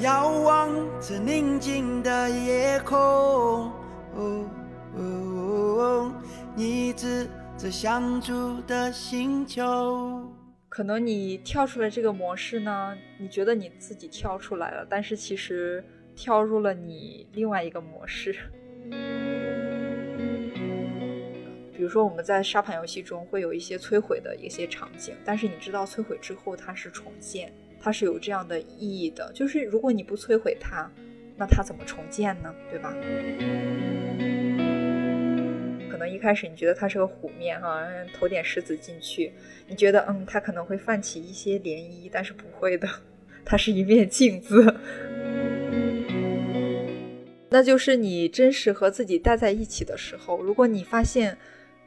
遥望着宁静的夜空，哦哦哦，你指着相住的星球。可能你跳出来这个模式呢，你觉得你自己跳出来了，但是其实跳入了你另外一个模式。比如说我们在沙盘游戏中会有一些摧毁的一些场景，但是你知道摧毁之后它是重建，它是有这样的意义的。就是如果你不摧毁它，那它怎么重建呢？对吧？可能一开始你觉得它是个湖面哈，投点石子进去，你觉得嗯，它可能会泛起一些涟漪，但是不会的，它是一面镜子。那就是你真实和自己待在一起的时候，如果你发现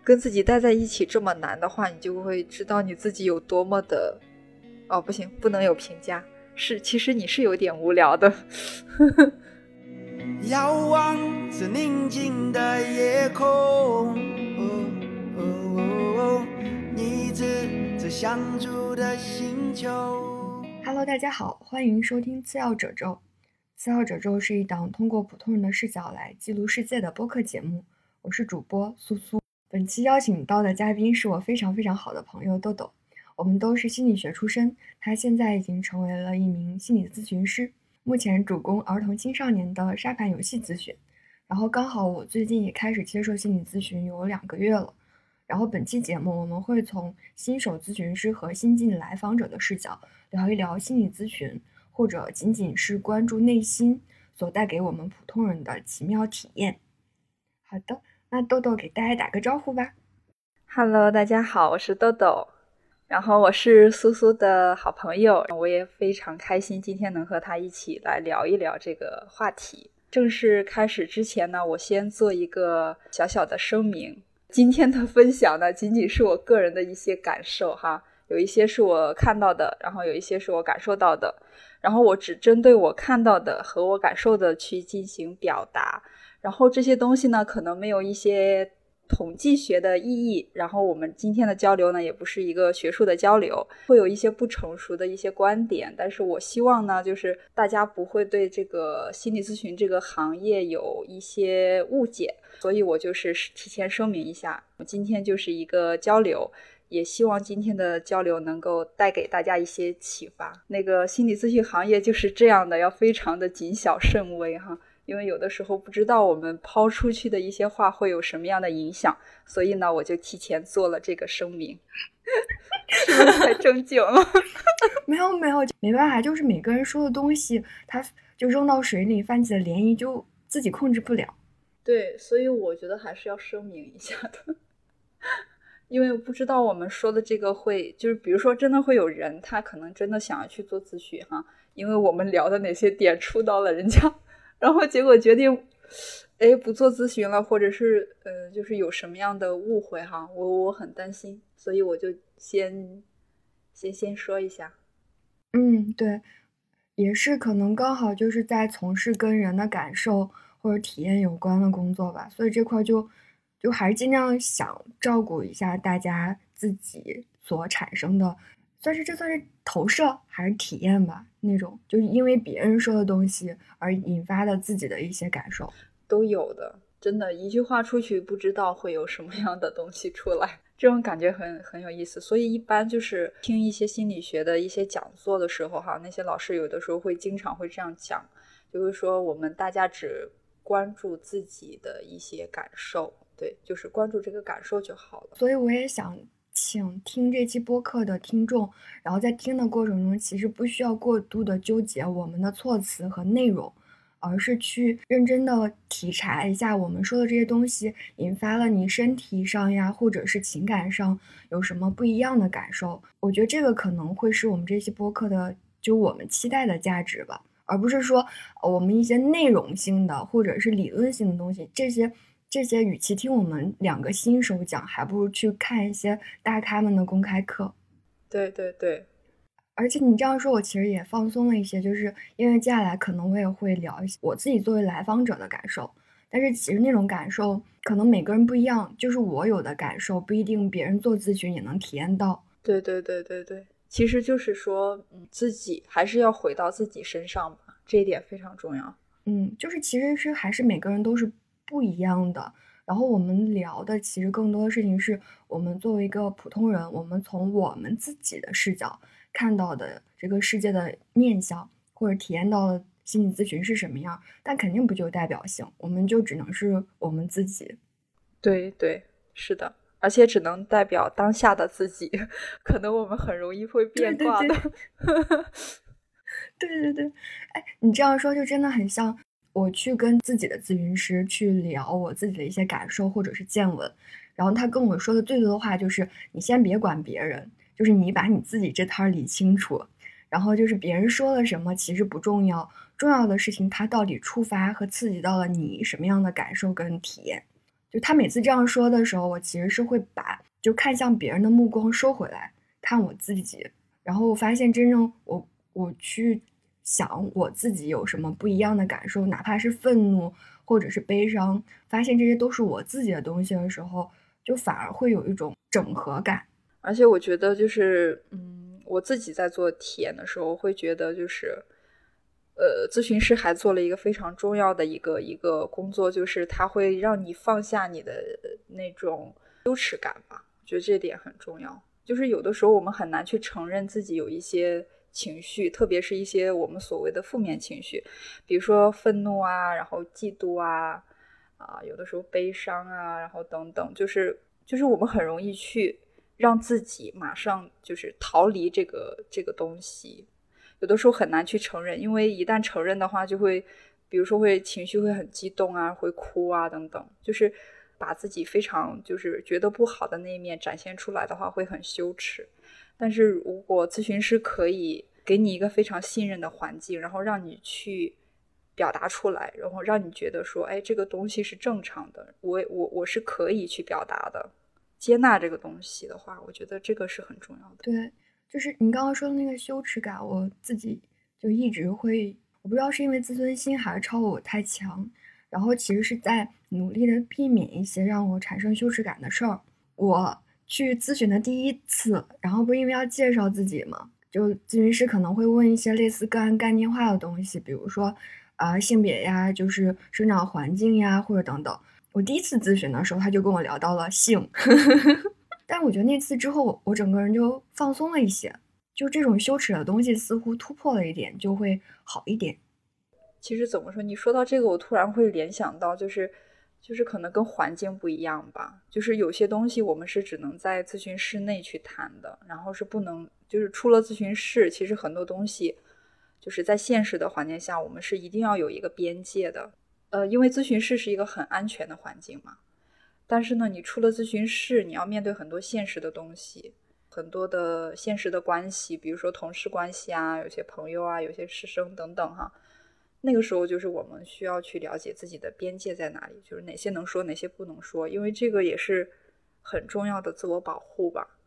跟自己待在一起这么难的话，你就会知道你自己有多么的……哦，不行，不能有评价，是其实你是有点无聊的。遥望着宁静的夜空，哦哦哦你指着相住的星球。Hello，大家好，欢迎收听次要褶皱。次要褶皱是一档通过普通人的视角来记录世界的播客节目。我是主播苏苏。本期邀请到的嘉宾是我非常非常好的朋友豆豆。我们都是心理学出身，他现在已经成为了一名心理咨询师。目前主攻儿童青少年的沙盘游戏咨询，然后刚好我最近也开始接受心理咨询有两个月了，然后本期节目我们会从新手咨询师和新进来访者的视角聊一聊心理咨询，或者仅仅是关注内心所带给我们普通人的奇妙体验。好的，那豆豆给大家打个招呼吧。Hello，大家好，我是豆豆。然后我是苏苏的好朋友，我也非常开心今天能和他一起来聊一聊这个话题。正式开始之前呢，我先做一个小小的声明：今天的分享呢，仅仅是我个人的一些感受哈，有一些是我看到的，然后有一些是我感受到的，然后我只针对我看到的和我感受的去进行表达，然后这些东西呢，可能没有一些。统计学的意义，然后我们今天的交流呢，也不是一个学术的交流，会有一些不成熟的一些观点，但是我希望呢，就是大家不会对这个心理咨询这个行业有一些误解，所以我就是提前声明一下，我今天就是一个交流，也希望今天的交流能够带给大家一些启发。那个心理咨询行业就是这样的，要非常的谨小慎微哈。因为有的时候不知道我们抛出去的一些话会有什么样的影响，所以呢，我就提前做了这个声明。是不是太正经了？没有没有，没办法，就是每个人说的东西，他就扔到水里泛起了涟漪，就自己控制不了。对，所以我觉得还是要声明一下的，因为不知道我们说的这个会，就是比如说真的会有人，他可能真的想要去做咨询哈，因为我们聊的哪些点触到了人家。然后结果决定，哎，不做咨询了，或者是呃，就是有什么样的误会哈，我我很担心，所以我就先先先说一下。嗯，对，也是可能刚好就是在从事跟人的感受或者体验有关的工作吧，所以这块就就还是尽量想照顾一下大家自己所产生的。算是这算是投射还是体验吧？那种就是因为别人说的东西而引发的自己的一些感受，都有的。真的，一句话出去，不知道会有什么样的东西出来，这种感觉很很有意思。所以一般就是听一些心理学的一些讲座的时候，哈，那些老师有的时候会经常会这样讲，就是说我们大家只关注自己的一些感受，对，就是关注这个感受就好了。所以我也想。请听这期播客的听众，然后在听的过程中，其实不需要过度的纠结我们的措辞和内容，而是去认真的体察一下我们说的这些东西引发了你身体上呀，或者是情感上有什么不一样的感受。我觉得这个可能会是我们这期播客的，就我们期待的价值吧，而不是说我们一些内容性的或者是理论性的东西这些。这些与其听我们两个新手讲，还不如去看一些大咖们的公开课。对对对，而且你这样说，我其实也放松了一些，就是因为接下来可能我也会聊一些我自己作为来访者的感受。但是其实那种感受可能每个人不一样，就是我有的感受不一定别人做咨询也能体验到。对对对对对，其实就是说，嗯，自己还是要回到自己身上吧。这一点非常重要。嗯，就是其实是还是每个人都是不一样的。然后我们聊的其实更多的事情是我们作为一个普通人，我们从我们自己的视角看到的这个世界的面相，或者体验到的心理咨询是什么样，但肯定不具有代表性，我们就只能是我们自己。对对，是的，而且只能代表当下的自己，可能我们很容易会变卦的。对对对，哎，你这样说就真的很像。我去跟自己的咨询师去聊我自己的一些感受或者是见闻，然后他跟我说的最多的话就是：“你先别管别人，就是你把你自己这摊理清楚。然后就是别人说了什么其实不重要，重要的事情他到底触发和刺激到了你什么样的感受跟体验。”就他每次这样说的时候，我其实是会把就看向别人的目光收回来，看我自己，然后我发现真正我我去。想我自己有什么不一样的感受，哪怕是愤怒或者是悲伤，发现这些都是我自己的东西的时候，就反而会有一种整合感。而且我觉得，就是嗯，我自己在做体验的时候，会觉得就是，呃，咨询师还做了一个非常重要的一个一个工作，就是他会让你放下你的那种羞耻感吧。我觉得这点很重要。就是有的时候我们很难去承认自己有一些。情绪，特别是一些我们所谓的负面情绪，比如说愤怒啊，然后嫉妒啊，啊，有的时候悲伤啊，然后等等，就是就是我们很容易去让自己马上就是逃离这个这个东西，有的时候很难去承认，因为一旦承认的话，就会比如说会情绪会很激动啊，会哭啊等等，就是把自己非常就是觉得不好的那一面展现出来的话，会很羞耻。但是如果咨询师可以给你一个非常信任的环境，然后让你去表达出来，然后让你觉得说，哎，这个东西是正常的，我我我是可以去表达的，接纳这个东西的话，我觉得这个是很重要的。对，就是你刚刚说的那个羞耻感，我自己就一直会，我不知道是因为自尊心还是超我太强，然后其实是在努力的避免一些让我产生羞耻感的事儿，我。去咨询的第一次，然后不是因为要介绍自己嘛，就咨询师可能会问一些类似个案概念化的东西，比如说，啊性别呀，就是生长环境呀，或者等等。我第一次咨询的时候，他就跟我聊到了性，但我觉得那次之后，我整个人就放松了一些，就这种羞耻的东西似乎突破了一点，就会好一点。其实怎么说，你说到这个，我突然会联想到，就是。就是可能跟环境不一样吧，就是有些东西我们是只能在咨询室内去谈的，然后是不能，就是出了咨询室，其实很多东西就是在现实的环境下，我们是一定要有一个边界的。呃，因为咨询室是一个很安全的环境嘛，但是呢，你出了咨询室，你要面对很多现实的东西，很多的现实的关系，比如说同事关系啊，有些朋友啊，有些师生等等哈。那个时候就是我们需要去了解自己的边界在哪里，就是哪些能说，哪些不能说，因为这个也是很重要的自我保护吧。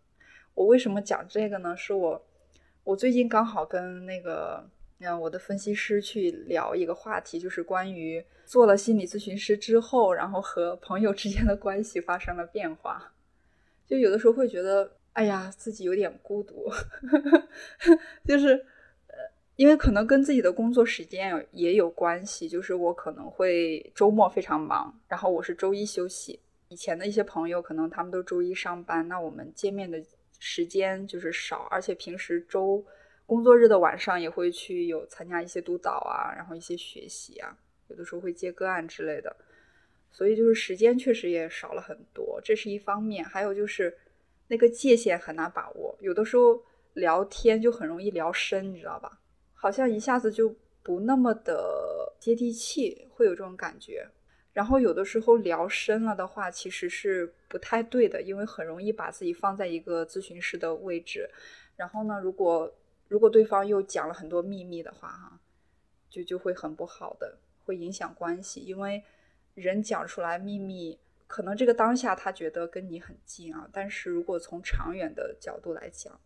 我为什么讲这个呢？是我我最近刚好跟那个嗯我的分析师去聊一个话题，就是关于做了心理咨询师之后，然后和朋友之间的关系发生了变化。就有的时候会觉得，哎呀，自己有点孤独，就是。因为可能跟自己的工作时间也有关系，就是我可能会周末非常忙，然后我是周一休息。以前的一些朋友可能他们都周一上班，那我们见面的时间就是少，而且平时周工作日的晚上也会去有参加一些督导啊，然后一些学习啊，有的时候会接个案之类的，所以就是时间确实也少了很多，这是一方面。还有就是那个界限很难把握，有的时候聊天就很容易聊深，你知道吧？好像一下子就不那么的接地气，会有这种感觉。然后有的时候聊深了的话，其实是不太对的，因为很容易把自己放在一个咨询师的位置。然后呢，如果如果对方又讲了很多秘密的话，哈，就就会很不好的，会影响关系。因为人讲出来秘密，可能这个当下他觉得跟你很近啊，但是如果从长远的角度来讲，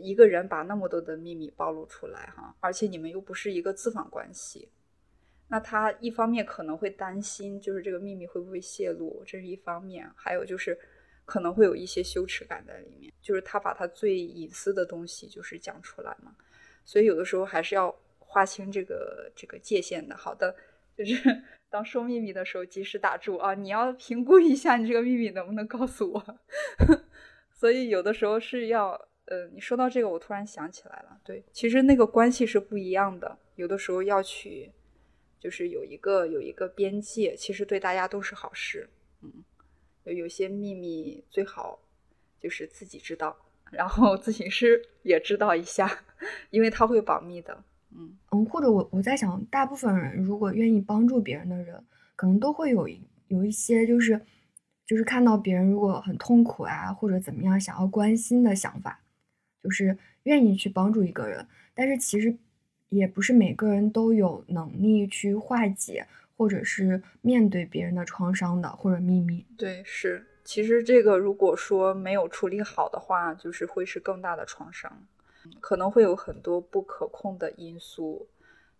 一个人把那么多的秘密暴露出来，哈，而且你们又不是一个咨访关系，那他一方面可能会担心，就是这个秘密会不会泄露，这是一方面；还有就是可能会有一些羞耻感在里面，就是他把他最隐私的东西就是讲出来嘛。所以有的时候还是要划清这个这个界限的。好的，就是 当说秘密的时候，及时打住啊！你要评估一下你这个秘密能不能告诉我。所以有的时候是要，呃，你说到这个，我突然想起来了，对，其实那个关系是不一样的。有的时候要去，就是有一个有一个边界，其实对大家都是好事。嗯，有有些秘密最好就是自己知道，然后咨询师也知道一下，因为他会保密的。嗯嗯，或者我我在想，大部分人如果愿意帮助别人的人，可能都会有一有一些就是就是看到别人如果很痛苦啊，或者怎么样，想要关心的想法，就是愿意去帮助一个人，但是其实。也不是每个人都有能力去化解，或者是面对别人的创伤的，或者秘密。对，是。其实这个如果说没有处理好的话，就是会是更大的创伤，可能会有很多不可控的因素，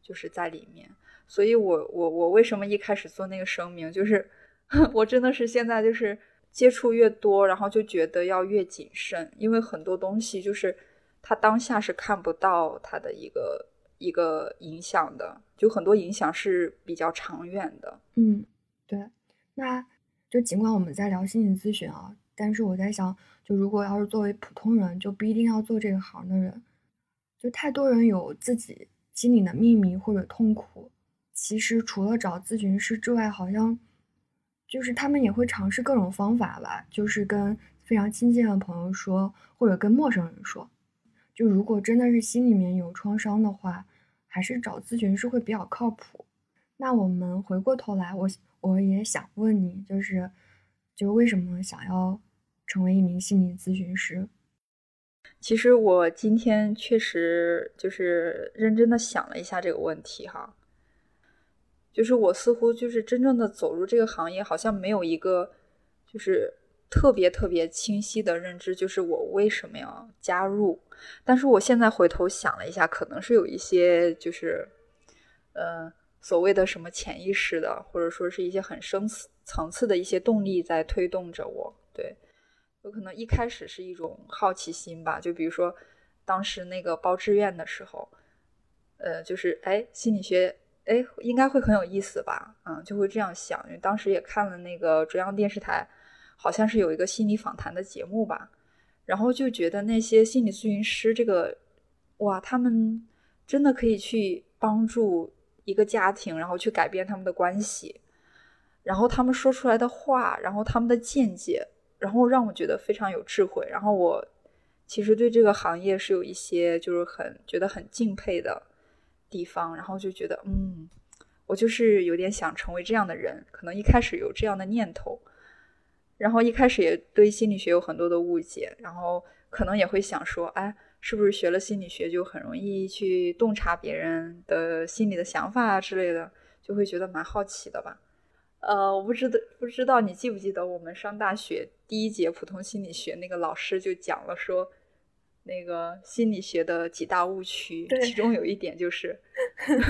就是在里面。所以我我我为什么一开始做那个声明，就是 我真的是现在就是接触越多，然后就觉得要越谨慎，因为很多东西就是他当下是看不到他的一个。一个影响的，就很多影响是比较长远的。嗯，对。那就尽管我们在聊心理咨询啊，但是我在想，就如果要是作为普通人，就不一定要做这个行的人，就太多人有自己心里的秘密或者痛苦，其实除了找咨询师之外，好像就是他们也会尝试各种方法吧，就是跟非常亲近的朋友说，或者跟陌生人说。就如果真的是心里面有创伤的话，还是找咨询师会比较靠谱。那我们回过头来，我我也想问你，就是，就为什么想要成为一名心理咨询师？其实我今天确实就是认真的想了一下这个问题哈，就是我似乎就是真正的走入这个行业，好像没有一个就是。特别特别清晰的认知，就是我为什么要加入。但是我现在回头想了一下，可能是有一些就是，呃，所谓的什么潜意识的，或者说是一些很深层次的一些动力在推动着我。对，有可能一开始是一种好奇心吧。就比如说当时那个报志愿的时候，呃，就是哎，心理学，哎，应该会很有意思吧？嗯，就会这样想。因为当时也看了那个中央电视台。好像是有一个心理访谈的节目吧，然后就觉得那些心理咨询师这个，哇，他们真的可以去帮助一个家庭，然后去改变他们的关系，然后他们说出来的话，然后他们的见解，然后让我觉得非常有智慧。然后我其实对这个行业是有一些就是很觉得很敬佩的地方，然后就觉得嗯，我就是有点想成为这样的人，可能一开始有这样的念头。然后一开始也对心理学有很多的误解，然后可能也会想说，哎，是不是学了心理学就很容易去洞察别人的心理的想法啊之类的，就会觉得蛮好奇的吧？呃，我不知道，不知道你记不记得我们上大学第一节普通心理学那个老师就讲了说，那个心理学的几大误区，其中有一点就是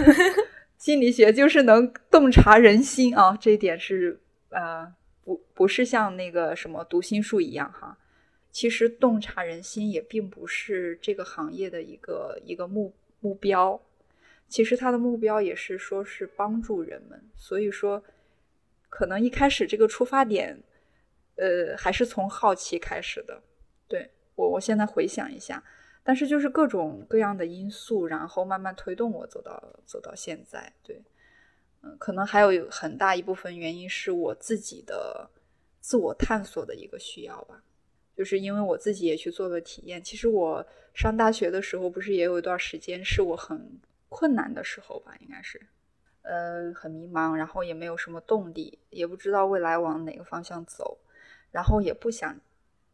心理学就是能洞察人心啊，这一点是呃。不不是像那个什么读心术一样哈，其实洞察人心也并不是这个行业的一个一个目目标，其实它的目标也是说是帮助人们，所以说可能一开始这个出发点，呃，还是从好奇开始的。对我我现在回想一下，但是就是各种各样的因素，然后慢慢推动我走到走到现在，对。嗯可能还有很大一部分原因是我自己的自我探索的一个需要吧，就是因为我自己也去做了体验。其实我上大学的时候，不是也有一段时间是我很困难的时候吧？应该是，呃，很迷茫，然后也没有什么动力，也不知道未来往哪个方向走，然后也不想，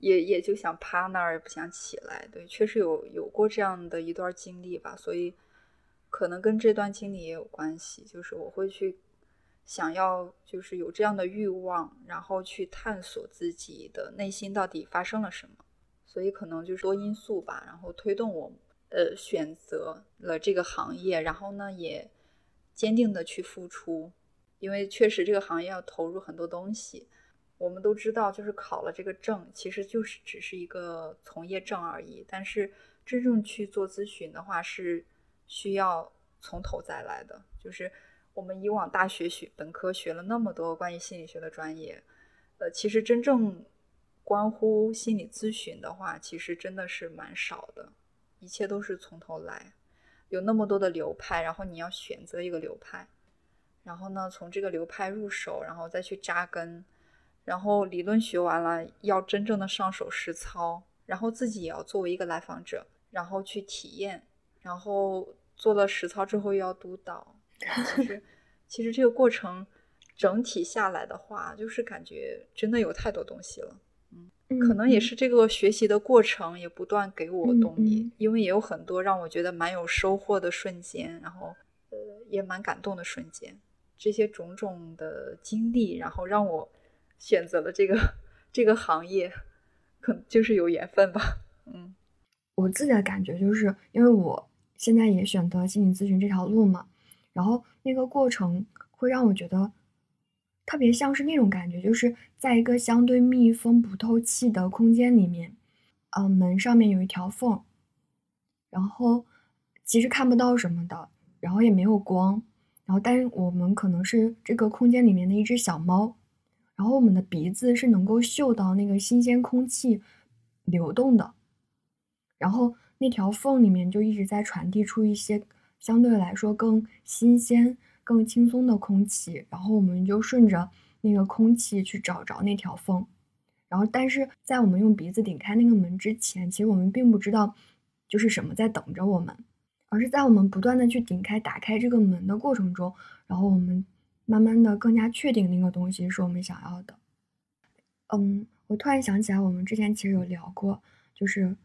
也也就想趴那儿，也不想起来。对，确实有有过这样的一段经历吧，所以。可能跟这段经历也有关系，就是我会去想要，就是有这样的欲望，然后去探索自己的内心到底发生了什么。所以可能就是多因素吧，然后推动我呃选择了这个行业，然后呢也坚定的去付出，因为确实这个行业要投入很多东西。我们都知道，就是考了这个证，其实就是只是一个从业证而已。但是真正去做咨询的话是。需要从头再来的。就是我们以往大学学本科学了那么多关于心理学的专业，呃，其实真正关乎心理咨询的话，其实真的是蛮少的，一切都是从头来。有那么多的流派，然后你要选择一个流派，然后呢，从这个流派入手，然后再去扎根，然后理论学完了，要真正的上手实操，然后自己也要作为一个来访者，然后去体验，然后做了实操之后又要督导。其实，其实这个过程整体下来的话，就是感觉真的有太多东西了。嗯可能也是这个学习的过程也不断给我动力，因为也有很多让我觉得蛮有收获的瞬间，然后呃也蛮感动的瞬间。这些种种的经历，然后让我选择了这个这个行业，可能就是有缘分吧。嗯，我自己的感觉就是，因为我现在也选择心理咨询这条路嘛，然后那个过程会让我觉得。特别像是那种感觉，就是在一个相对密封不透气的空间里面，嗯，门上面有一条缝，然后其实看不到什么的，然后也没有光，然后但是我们可能是这个空间里面的一只小猫，然后我们的鼻子是能够嗅到那个新鲜空气流动的，然后那条缝里面就一直在传递出一些相对来说更新鲜。更轻松的空气，然后我们就顺着那个空气去找着那条缝，然后但是在我们用鼻子顶开那个门之前，其实我们并不知道就是什么在等着我们，而是在我们不断的去顶开、打开这个门的过程中，然后我们慢慢的更加确定那个东西是我们想要的。嗯，我突然想起来，我们之前其实有聊过，就是。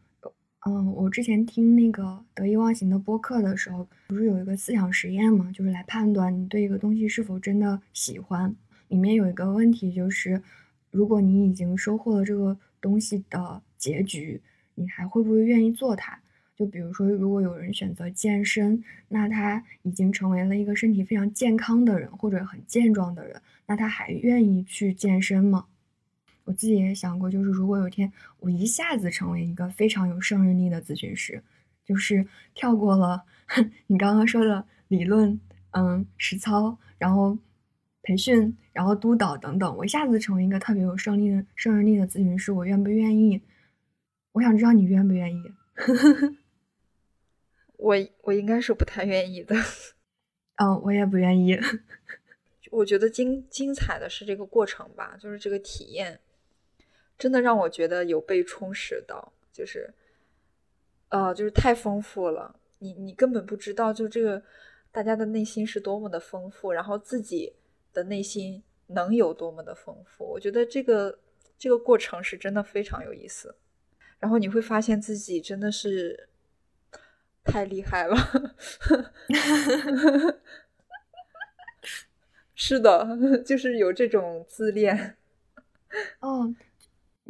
嗯，我之前听那个得意忘形的播客的时候，不是有一个思想实验嘛，就是来判断你对一个东西是否真的喜欢。里面有一个问题就是，如果你已经收获了这个东西的结局，你还会不会愿意做它？就比如说，如果有人选择健身，那他已经成为了一个身体非常健康的人，或者很健壮的人，那他还愿意去健身吗？我自己也想过，就是如果有一天我一下子成为一个非常有胜任力的咨询师，就是跳过了 你刚刚说的理论，嗯，实操，然后培训，然后督导等等，我一下子成为一个特别有胜利的胜任力的咨询师，我愿不愿意？我想知道你愿不愿意？呵呵呵我我应该是不太愿意的。嗯，我也不愿意。我觉得精精彩的是这个过程吧，就是这个体验。真的让我觉得有被充实到，就是，呃，就是太丰富了。你你根本不知道，就这个大家的内心是多么的丰富，然后自己的内心能有多么的丰富。我觉得这个这个过程是真的非常有意思。然后你会发现自己真的是太厉害了，是的，就是有这种自恋。哦。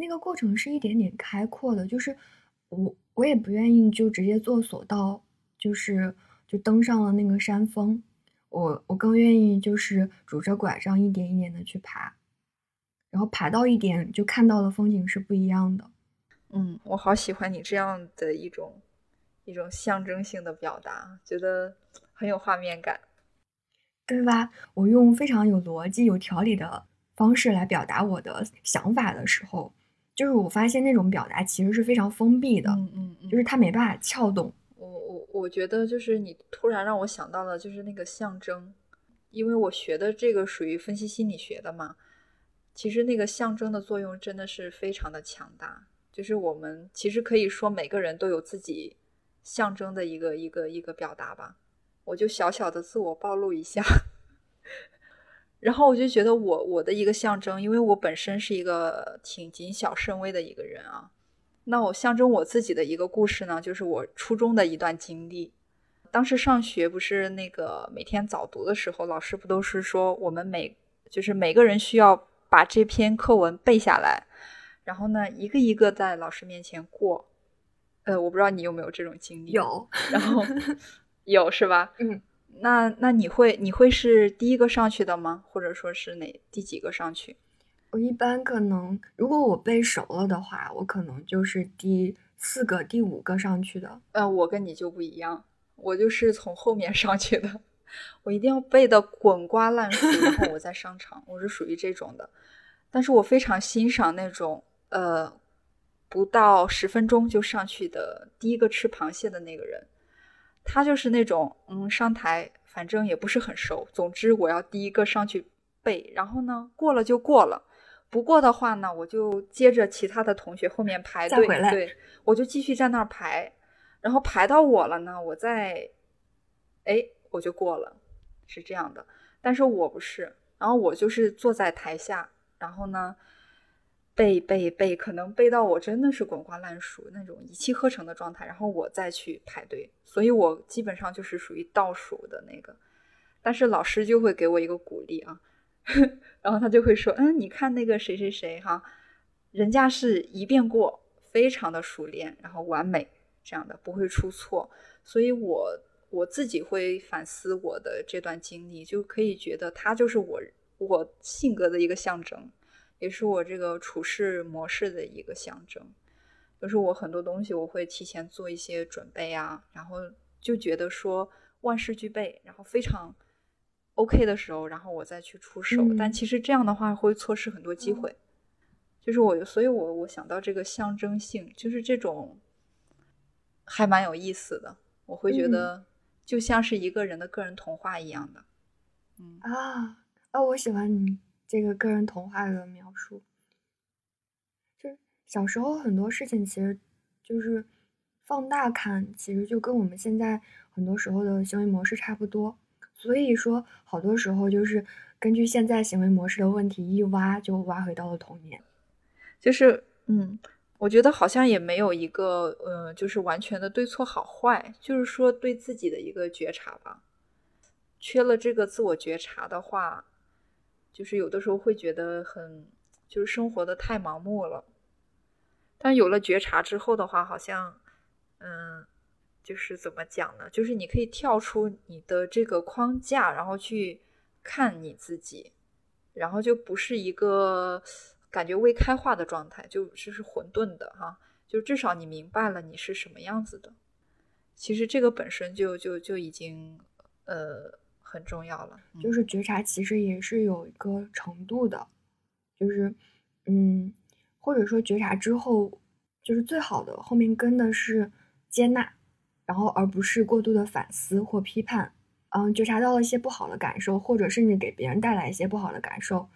那个过程是一点点开阔的，就是我我也不愿意就直接坐索道，就是就登上了那个山峰，我我更愿意就是拄着拐杖一点一点的去爬，然后爬到一点就看到的风景是不一样的。嗯，我好喜欢你这样的一种一种象征性的表达，觉得很有画面感，对吧？我用非常有逻辑、有条理的方式来表达我的想法的时候。就是我发现那种表达其实是非常封闭的，嗯嗯，就是它没办法撬动。我我我觉得就是你突然让我想到了，就是那个象征，因为我学的这个属于分析心理学的嘛，其实那个象征的作用真的是非常的强大。就是我们其实可以说每个人都有自己象征的一个一个一个表达吧。我就小小的自我暴露一下。然后我就觉得我我的一个象征，因为我本身是一个挺谨小慎微的一个人啊。那我象征我自己的一个故事呢，就是我初中的一段经历。当时上学不是那个每天早读的时候，老师不都是说我们每就是每个人需要把这篇课文背下来，然后呢一个一个在老师面前过。呃，我不知道你有没有这种经历？有，然后 有是吧？嗯。那那你会你会是第一个上去的吗？或者说是哪第几个上去？我一般可能，如果我背熟了的话，我可能就是第四个、第五个上去的。呃，我跟你就不一样，我就是从后面上去的，我一定要背的滚瓜烂熟，然后我再上场，我是属于这种的。但是我非常欣赏那种呃，不到十分钟就上去的第一个吃螃蟹的那个人，他就是那种嗯，上台反正也不是很熟，总之我要第一个上去背，然后呢过了就过了。不过的话呢，我就接着其他的同学后面排队，对，我就继续在那儿排，然后排到我了呢，我再，哎，我就过了，是这样的。但是我不是，然后我就是坐在台下，然后呢，背背背，可能背到我真的是滚瓜烂熟那种一气呵成的状态，然后我再去排队，所以我基本上就是属于倒数的那个，但是老师就会给我一个鼓励啊。然后他就会说：“嗯，你看那个谁谁谁哈，人家是一遍过，非常的熟练，然后完美这样的，不会出错。所以，我我自己会反思我的这段经历，就可以觉得他就是我我性格的一个象征，也是我这个处事模式的一个象征。就是我很多东西我会提前做一些准备啊，然后就觉得说万事俱备，然后非常。” OK 的时候，然后我再去出手，但其实这样的话会错失很多机会。就是我，所以我我想到这个象征性，就是这种还蛮有意思的。我会觉得就像是一个人的个人童话一样的。嗯啊啊，我喜欢你这个个人童话的描述。就是小时候很多事情，其实就是放大看，其实就跟我们现在很多时候的行为模式差不多。所以说，好多时候就是根据现在行为模式的问题一挖，就挖回到了童年。就是，嗯，我觉得好像也没有一个，呃，就是完全的对错好坏，就是说对自己的一个觉察吧。缺了这个自我觉察的话，就是有的时候会觉得很，就是生活的太盲目了。但有了觉察之后的话，好像，嗯。就是怎么讲呢？就是你可以跳出你的这个框架，然后去看你自己，然后就不是一个感觉未开化的状态，就就是混沌的哈。就至少你明白了你是什么样子的。其实这个本身就就就已经呃很重要了。就是觉察其实也是有一个程度的，就是嗯，或者说觉察之后，就是最好的后面跟的是接纳。然后，而不是过度的反思或批判，嗯，觉察到了一些不好的感受，或者甚至给别人带来一些不好的感受，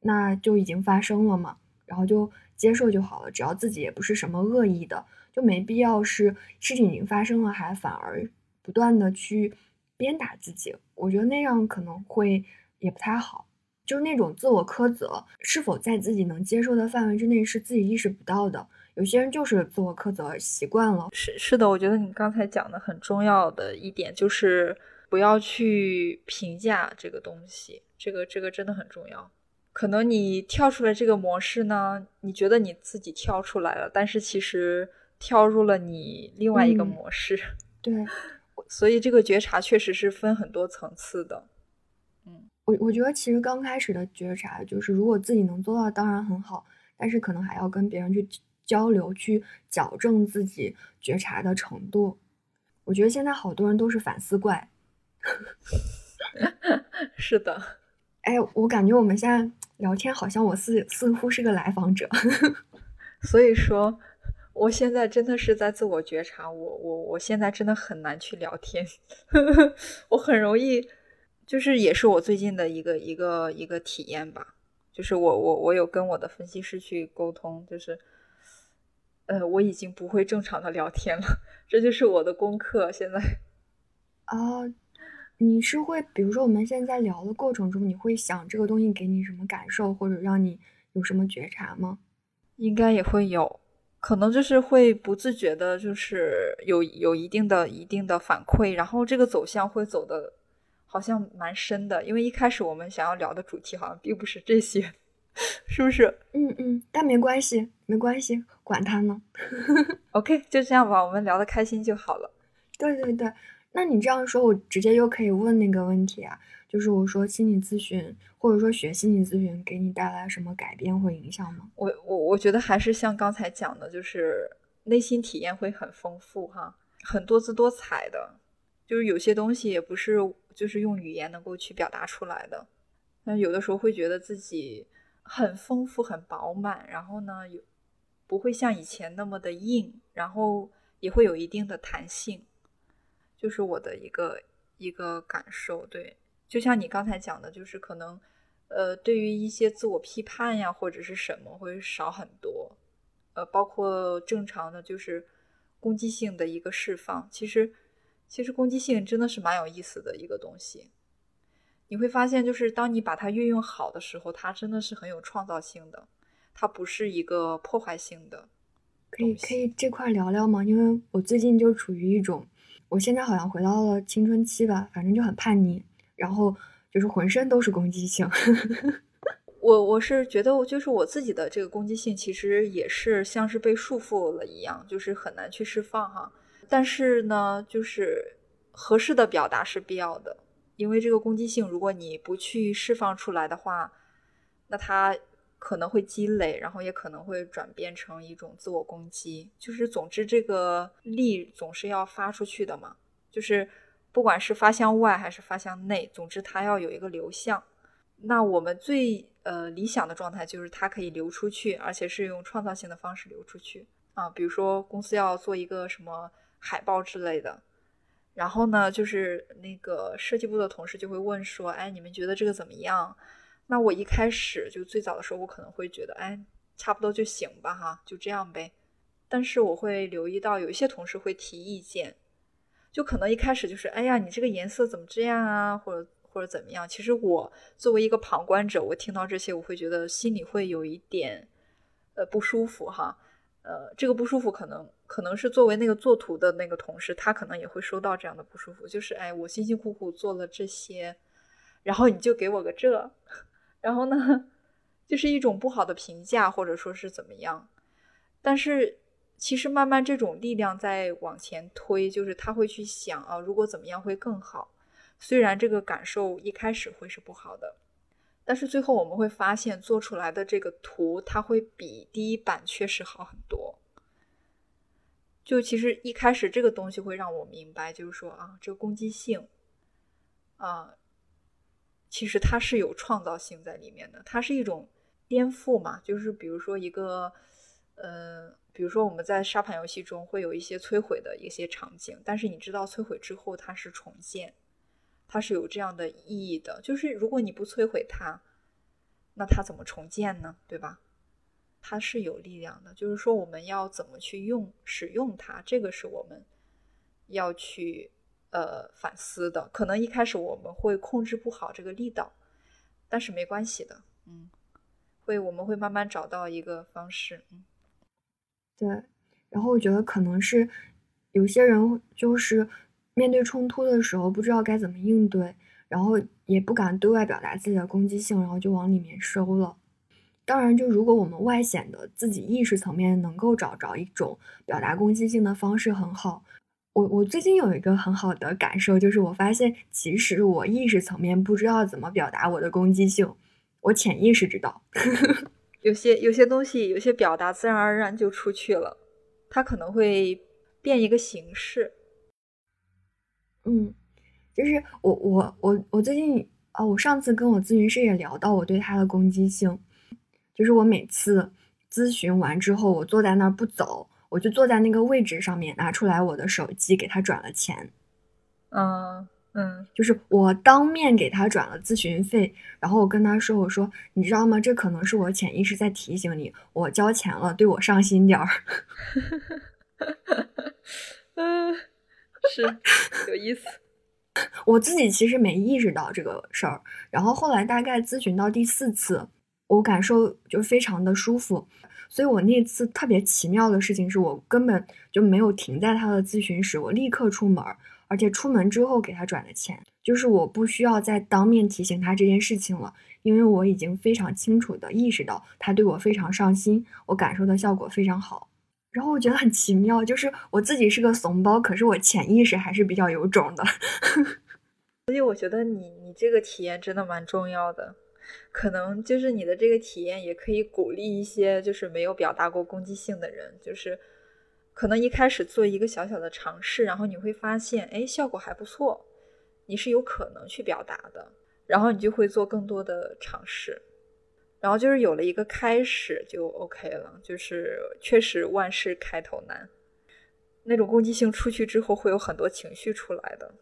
那就已经发生了嘛，然后就接受就好了。只要自己也不是什么恶意的，就没必要是事情已经发生了，还反而不断的去鞭打自己。我觉得那样可能会也不太好，就是那种自我苛责，是否在自己能接受的范围之内，是自己意识不到的。有些人就是自我苛责习惯了，是是的，我觉得你刚才讲的很重要的一点就是不要去评价这个东西，这个这个真的很重要。可能你跳出来这个模式呢，你觉得你自己跳出来了，但是其实跳入了你另外一个模式。对，所以这个觉察确实是分很多层次的。嗯，我我觉得其实刚开始的觉察就是，如果自己能做到，当然很好，但是可能还要跟别人去。交流去矫正自己觉察的程度，我觉得现在好多人都是反思怪。是的，哎，我感觉我们现在聊天好像我似似乎是个来访者，所以说我现在真的是在自我觉察，我我我现在真的很难去聊天，我很容易，就是也是我最近的一个一个一个体验吧，就是我我我有跟我的分析师去沟通，就是。呃，我已经不会正常的聊天了，这就是我的功课。现在啊，你是会，比如说我们现在聊的过程中，你会想这个东西给你什么感受，或者让你有什么觉察吗？应该也会有，可能就是会不自觉的，就是有有一定的一定的反馈，然后这个走向会走的，好像蛮深的，因为一开始我们想要聊的主题好像并不是这些。是不是？嗯嗯，但没关系，没关系，管他呢。OK，就这样吧，我们聊的开心就好了。对对对，那你这样说，我直接又可以问那个问题啊，就是我说心理咨询或者说学心理咨询给你带来什么改变或影响吗？我我我觉得还是像刚才讲的，就是内心体验会很丰富哈，很多姿多彩的。就是有些东西也不是就是用语言能够去表达出来的。那有的时候会觉得自己很丰富、很饱满，然后呢，有不会像以前那么的硬，然后也会有一定的弹性，就是我的一个一个感受。对，就像你刚才讲的，就是可能呃，对于一些自我批判呀，或者是什么，会少很多。呃，包括正常的，就是攻击性的一个释放。其实，其实攻击性真的是蛮有意思的一个东西。你会发现，就是当你把它运用好的时候，它真的是很有创造性的，它不是一个破坏性的。可以可以这块聊聊吗？因为我最近就处于一种，我现在好像回到了青春期吧，反正就很叛逆，然后就是浑身都是攻击性。我我是觉得，我就是我自己的这个攻击性，其实也是像是被束缚了一样，就是很难去释放哈。但是呢，就是合适的表达是必要的。因为这个攻击性，如果你不去释放出来的话，那它可能会积累，然后也可能会转变成一种自我攻击。就是总之，这个力总是要发出去的嘛。就是不管是发向外还是发向内，总之它要有一个流向。那我们最呃理想的状态就是它可以流出去，而且是用创造性的方式流出去啊。比如说公司要做一个什么海报之类的。然后呢，就是那个设计部的同事就会问说：“哎，你们觉得这个怎么样？”那我一开始就最早的时候，我可能会觉得：“哎，差不多就行吧，哈，就这样呗。”但是我会留意到有一些同事会提意见，就可能一开始就是：“哎呀，你这个颜色怎么这样啊？”或者或者怎么样？其实我作为一个旁观者，我听到这些，我会觉得心里会有一点呃不舒服，哈。呃，这个不舒服可能可能是作为那个做图的那个同事，他可能也会收到这样的不舒服，就是哎，我辛辛苦苦做了这些，然后你就给我个这，然后呢，就是一种不好的评价，或者说是怎么样。但是其实慢慢这种力量在往前推，就是他会去想啊，如果怎么样会更好。虽然这个感受一开始会是不好的。但是最后我们会发现，做出来的这个图，它会比第一版确实好很多。就其实一开始这个东西会让我明白，就是说啊，这个攻击性，啊，其实它是有创造性在里面的，它是一种颠覆嘛。就是比如说一个，呃，比如说我们在沙盘游戏中会有一些摧毁的一些场景，但是你知道摧毁之后它是重建。它是有这样的意义的，就是如果你不摧毁它，那它怎么重建呢？对吧？它是有力量的，就是说我们要怎么去用使用它，这个是我们要去呃反思的。可能一开始我们会控制不好这个力道，但是没关系的，嗯，会我们会慢慢找到一个方式，嗯，对。然后我觉得可能是有些人就是。面对冲突的时候，不知道该怎么应对，然后也不敢对外表达自己的攻击性，然后就往里面收了。当然，就如果我们外显的自己意识层面能够找着一种表达攻击性的方式，很好。我我最近有一个很好的感受，就是我发现，即使我意识层面不知道怎么表达我的攻击性，我潜意识知道。有些有些东西，有些表达自然而然就出去了，它可能会变一个形式。嗯，就是我我我我最近啊，我上次跟我咨询师也聊到我对他的攻击性，就是我每次咨询完之后，我坐在那儿不走，我就坐在那个位置上面，拿出来我的手机给他转了钱。嗯嗯，就是我当面给他转了咨询费，然后我跟他说：“我说你知道吗？这可能是我潜意识在提醒你，我交钱了，对我上心点儿。”嗯。是有意思，我自己其实没意识到这个事儿，然后后来大概咨询到第四次，我感受就非常的舒服，所以我那次特别奇妙的事情是我根本就没有停在他的咨询室，我立刻出门，而且出门之后给他转的钱，就是我不需要再当面提醒他这件事情了，因为我已经非常清楚的意识到他对我非常上心，我感受的效果非常好。然后我觉得很奇妙，就是我自己是个怂包，可是我潜意识还是比较有种的。所以我觉得你你这个体验真的蛮重要的，可能就是你的这个体验也可以鼓励一些就是没有表达过攻击性的人，就是可能一开始做一个小小的尝试，然后你会发现，哎，效果还不错，你是有可能去表达的，然后你就会做更多的尝试，然后就是有了一个开始就 OK 了，就是确实万事开头难，那种攻击性出去之后会有很多情绪出来的，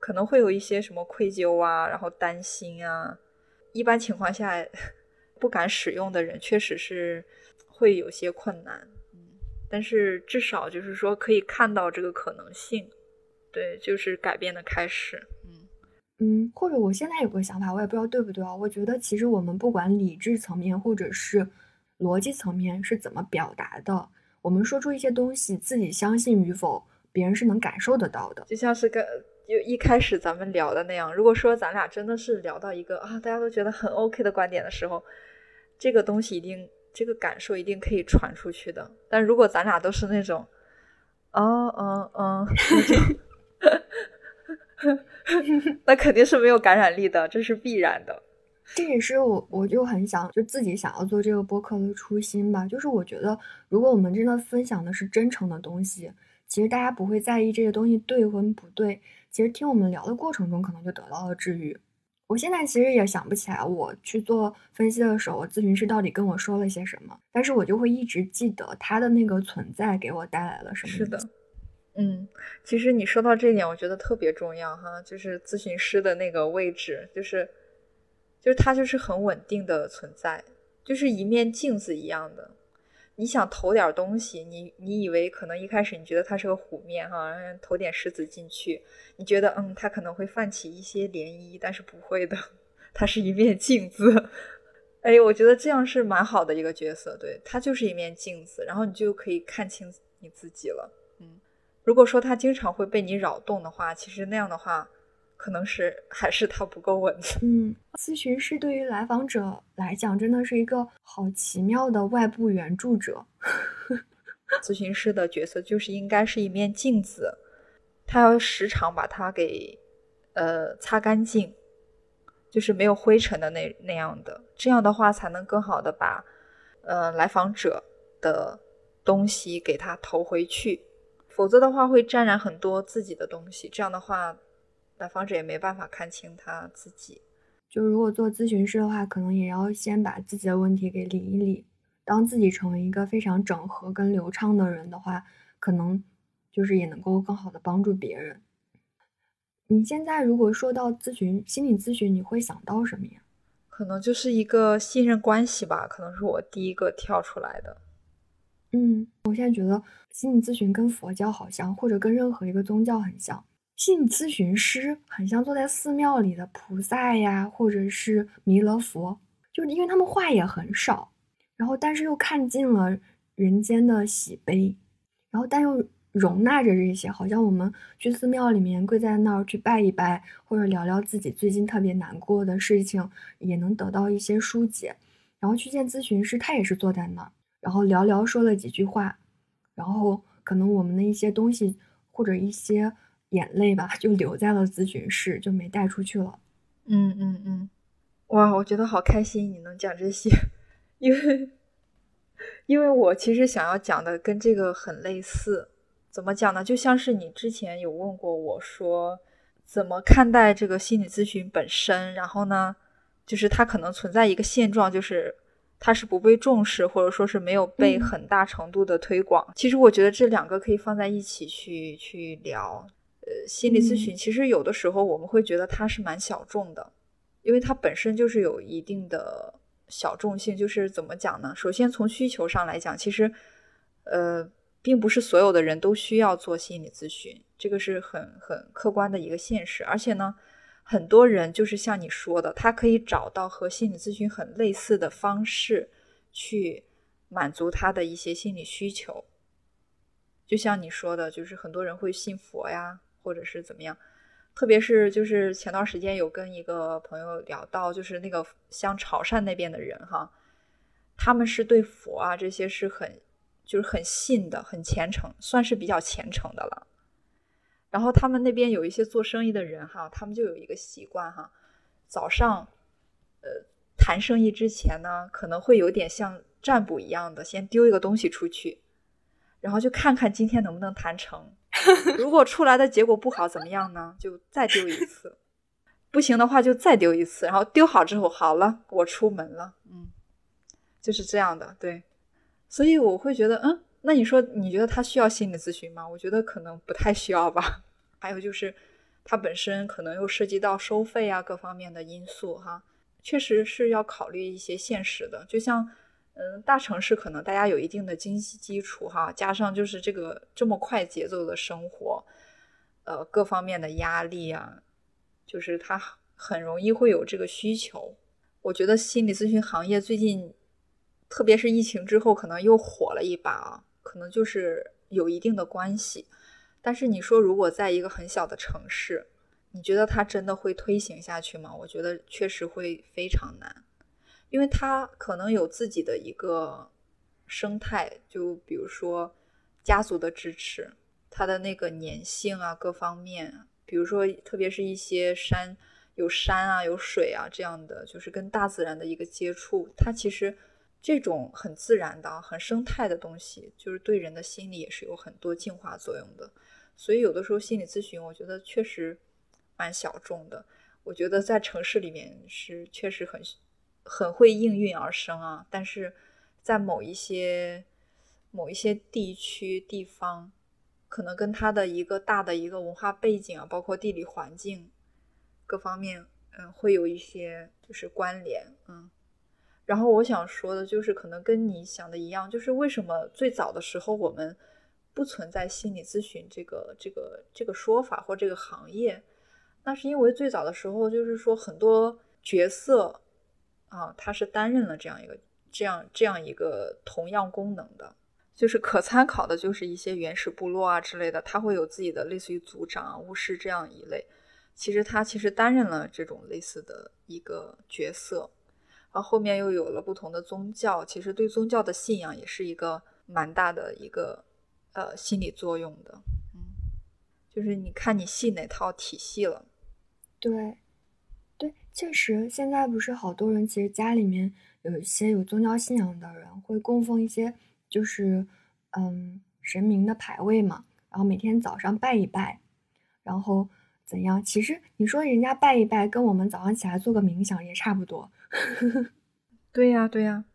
可能会有一些什么愧疚啊，然后担心啊，一般情况下 不敢使用的人确实是会有些困难。但是至少就是说可以看到这个可能性，对，就是改变的开始。嗯嗯，或者我现在有个想法，我也不知道对不对啊。我觉得其实我们不管理智层面或者是逻辑层面是怎么表达的，我们说出一些东西，自己相信与否，别人是能感受得到的。就像是跟就一开始咱们聊的那样，如果说咱俩真的是聊到一个啊大家都觉得很 OK 的观点的时候，这个东西一定。这个感受一定可以传出去的，但如果咱俩都是那种，哦，嗯嗯，那肯定是没有感染力的，这是必然的。这也是我，我就很想就自己想要做这个播客的初心吧。就是我觉得，如果我们真的分享的是真诚的东西，其实大家不会在意这些东西对或不对。其实听我们聊的过程中，可能就得到了治愈。我现在其实也想不起来，我去做分析的时候，咨询师到底跟我说了些什么，但是我就会一直记得他的那个存在给我带来了什么。是的，嗯，其实你说到这一点，我觉得特别重要哈，就是咨询师的那个位置，就是，就是他就是很稳定的存在，就是一面镜子一样的。你想投点东西，你你以为可能一开始你觉得它是个湖面哈，投点石子进去，你觉得嗯，它可能会泛起一些涟漪，但是不会的，它是一面镜子。哎，我觉得这样是蛮好的一个角色，对，它就是一面镜子，然后你就可以看清你自己了。嗯，如果说它经常会被你扰动的话，其实那样的话。可能是还是他不够稳。嗯，咨询师对于来访者来讲，真的是一个好奇妙的外部援助者。咨询师的角色就是应该是一面镜子，他要时常把它给呃擦干净，就是没有灰尘的那那样的，这样的话才能更好的把呃来访者的东西给他投回去，否则的话会沾染很多自己的东西，这样的话。来访者也没办法看清他自己。就如果做咨询师的话，可能也要先把自己的问题给理一理。当自己成为一个非常整合跟流畅的人的话，可能就是也能够更好的帮助别人。你现在如果说到咨询心理咨询，你会想到什么呀？可能就是一个信任关系吧，可能是我第一个跳出来的。嗯，我现在觉得心理咨询跟佛教好像，或者跟任何一个宗教很像。心理咨询师很像坐在寺庙里的菩萨呀，或者是弥勒佛，就是因为他们话也很少，然后但是又看尽了人间的喜悲，然后但又容纳着这些，好像我们去寺庙里面跪在那儿去拜一拜，或者聊聊自己最近特别难过的事情，也能得到一些疏解。然后去见咨询师，他也是坐在那儿，然后聊聊说了几句话，然后可能我们的一些东西或者一些。眼泪吧，就留在了咨询室，就没带出去了。嗯嗯嗯，哇，我觉得好开心，你能讲这些，因为因为我其实想要讲的跟这个很类似。怎么讲呢？就像是你之前有问过我说，怎么看待这个心理咨询本身？然后呢，就是它可能存在一个现状，就是它是不被重视，或者说是没有被很大程度的推广。其实我觉得这两个可以放在一起去去聊。呃，心理咨询其实有的时候我们会觉得它是蛮小众的，因为它本身就是有一定的小众性。就是怎么讲呢？首先从需求上来讲，其实呃，并不是所有的人都需要做心理咨询，这个是很很客观的一个现实。而且呢，很多人就是像你说的，他可以找到和心理咨询很类似的方式去满足他的一些心理需求。就像你说的，就是很多人会信佛呀。或者是怎么样，特别是就是前段时间有跟一个朋友聊到，就是那个像潮汕那边的人哈，他们是对佛啊这些是很就是很信的，很虔诚，算是比较虔诚的了。然后他们那边有一些做生意的人哈，他们就有一个习惯哈，早上呃谈生意之前呢，可能会有点像占卜一样的，先丢一个东西出去。然后就看看今天能不能谈成。如果出来的结果不好，怎么样呢？就再丢一次。不行的话就再丢一次，然后丢好之后，好了，我出门了。嗯，就是这样的。对，所以我会觉得，嗯，那你说你觉得他需要心理咨询吗？我觉得可能不太需要吧。还有就是，他本身可能又涉及到收费啊各方面的因素哈，确实是要考虑一些现实的。就像，嗯，大城市可能大家有一定的经济基础哈，加上就是这个这么快节奏的生活，呃，各方面的压力啊。就是他很容易会有这个需求，我觉得心理咨询行业最近，特别是疫情之后，可能又火了一把啊，可能就是有一定的关系。但是你说，如果在一个很小的城市，你觉得它真的会推行下去吗？我觉得确实会非常难，因为它可能有自己的一个生态，就比如说家族的支持，它的那个粘性啊，各方面。比如说，特别是一些山有山啊、有水啊这样的，就是跟大自然的一个接触，它其实这种很自然的、很生态的东西，就是对人的心理也是有很多净化作用的。所以有的时候心理咨询，我觉得确实蛮小众的。我觉得在城市里面是确实很很会应运而生啊，但是在某一些某一些地区地方。可能跟他的一个大的一个文化背景啊，包括地理环境各方面，嗯，会有一些就是关联，嗯。然后我想说的就是，可能跟你想的一样，就是为什么最早的时候我们不存在心理咨询这个这个这个说法或这个行业？那是因为最早的时候，就是说很多角色啊，他是担任了这样一个这样这样一个同样功能的。就是可参考的，就是一些原始部落啊之类的，他会有自己的类似于族长、巫师这样一类。其实他其实担任了这种类似的一个角色，然后后面又有了不同的宗教，其实对宗教的信仰也是一个蛮大的一个呃心理作用的。嗯，就是你看你信哪套体系了。对，对，确实，现在不是好多人其实家里面有一些有宗教信仰的人会供奉一些。就是，嗯，神明的牌位嘛，然后每天早上拜一拜，然后怎样？其实你说人家拜一拜，跟我们早上起来做个冥想也差不多。对呀，对呀，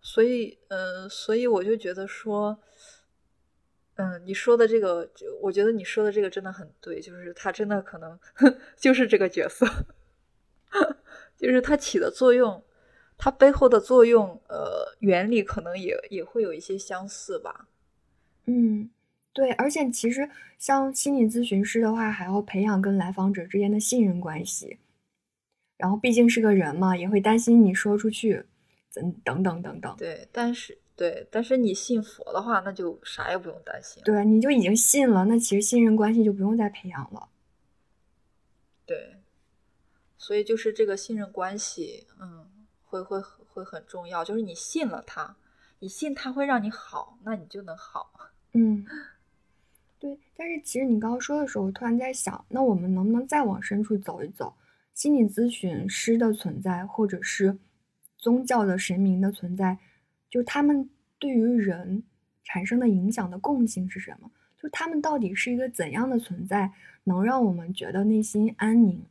所以，呃，所以我就觉得说，嗯，你说的这个，我觉得你说的这个真的很对，就是他真的可能 就是这个角色，就是它起的作用。它背后的作用，呃，原理可能也也会有一些相似吧。嗯，对，而且其实像心理咨询师的话，还要培养跟来访者之间的信任关系。然后毕竟是个人嘛，也会担心你说出去，等等等等等。对，但是对，但是你信佛的话，那就啥也不用担心。对，你就已经信了，那其实信任关系就不用再培养了。对，所以就是这个信任关系，嗯。会会会很重要，就是你信了他，你信他会让你好，那你就能好。嗯，对。但是其实你刚刚说的时候，我突然在想，那我们能不能再往深处走一走？心理咨询师的存在，或者是宗教的神明的存在，就他们对于人产生的影响的共性是什么？就他们到底是一个怎样的存在，能让我们觉得内心安宁？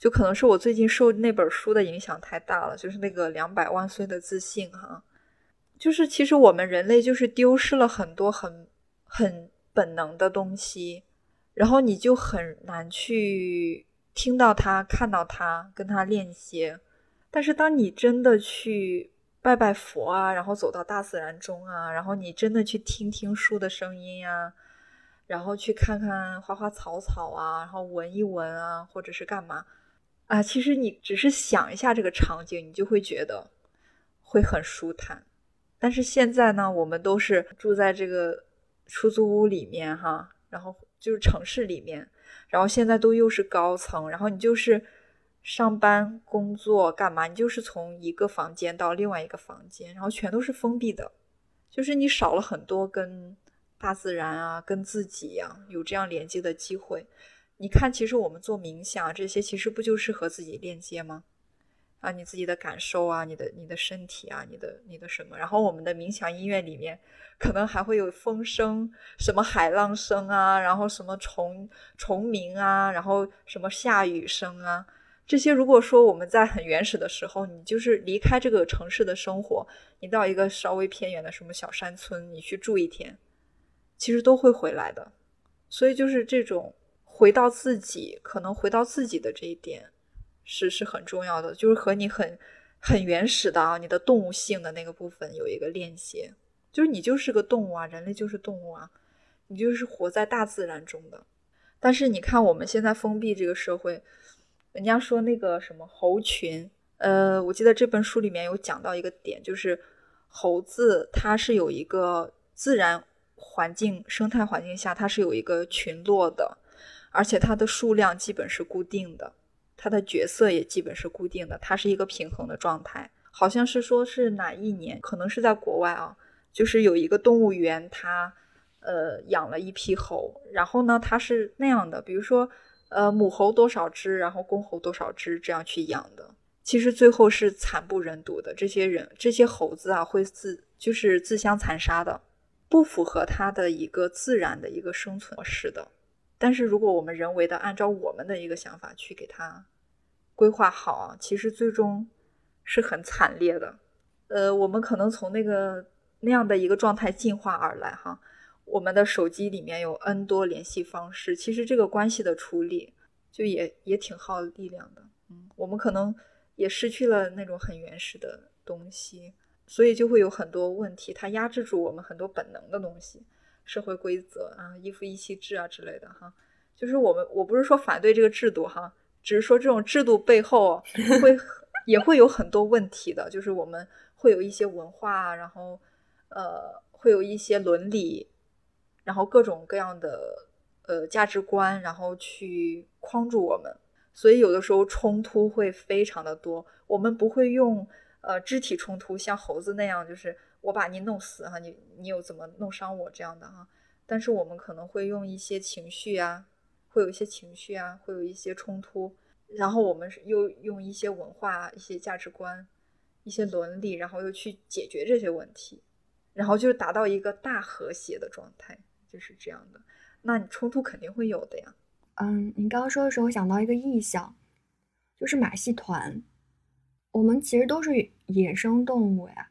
就可能是我最近受那本书的影响太大了，就是那个两百万岁的自信哈，就是其实我们人类就是丢失了很多很很本能的东西，然后你就很难去听到它、看到它、跟它链接。但是当你真的去拜拜佛啊，然后走到大自然中啊，然后你真的去听听树的声音啊，然后去看看花花草草啊，然后闻一闻啊，或者是干嘛？啊，其实你只是想一下这个场景，你就会觉得会很舒坦。但是现在呢，我们都是住在这个出租屋里面哈，然后就是城市里面，然后现在都又是高层，然后你就是上班、工作干嘛，你就是从一个房间到另外一个房间，然后全都是封闭的，就是你少了很多跟大自然啊、跟自己呀有这样连接的机会。你看，其实我们做冥想这些，其实不就是和自己链接吗？啊，你自己的感受啊，你的你的身体啊，你的你的什么？然后我们的冥想音乐里面可能还会有风声，什么海浪声啊，然后什么虫虫鸣啊，然后什么下雨声啊，这些如果说我们在很原始的时候，你就是离开这个城市的生活，你到一个稍微偏远的什么小山村，你去住一天，其实都会回来的。所以就是这种回到自己，可能回到自己的这一点。是是很重要的，就是和你很很原始的啊，你的动物性的那个部分有一个链接，就是你就是个动物啊，人类就是动物啊，你就是活在大自然中的。但是你看我们现在封闭这个社会，人家说那个什么猴群，呃，我记得这本书里面有讲到一个点，就是猴子它是有一个自然环境生态环境下它是有一个群落的，而且它的数量基本是固定的。它的角色也基本是固定的，它是一个平衡的状态。好像是说是哪一年，可能是在国外啊，就是有一个动物园，它呃养了一批猴，然后呢，它是那样的，比如说呃母猴多少只，然后公猴多少只这样去养的。其实最后是惨不忍睹的，这些人这些猴子啊会自就是自相残杀的，不符合它的一个自然的一个生存模式的。但是如果我们人为的按照我们的一个想法去给它规划好，其实最终是很惨烈的。呃，我们可能从那个那样的一个状态进化而来哈。我们的手机里面有 N 多联系方式，其实这个关系的处理就也也挺耗力量的。嗯，我们可能也失去了那种很原始的东西，所以就会有很多问题，它压制住我们很多本能的东西。社会规则啊，一夫一妻制啊之类的哈，就是我们我不是说反对这个制度哈，只是说这种制度背后会 也会有很多问题的，就是我们会有一些文化，然后呃会有一些伦理，然后各种各样的呃价值观，然后去框住我们，所以有的时候冲突会非常的多。我们不会用呃肢体冲突，像猴子那样，就是。我把你弄死哈，你你有怎么弄伤我这样的哈？但是我们可能会用一些情绪啊，会有一些情绪啊，会有一些冲突，然后我们又用一些文化、一些价值观、一些伦理，然后又去解决这些问题，然后就达到一个大和谐的状态，就是这样的。那你冲突肯定会有的呀。嗯，你刚刚说的时候，我想到一个意象，就是马戏团。我们其实都是野生动物呀。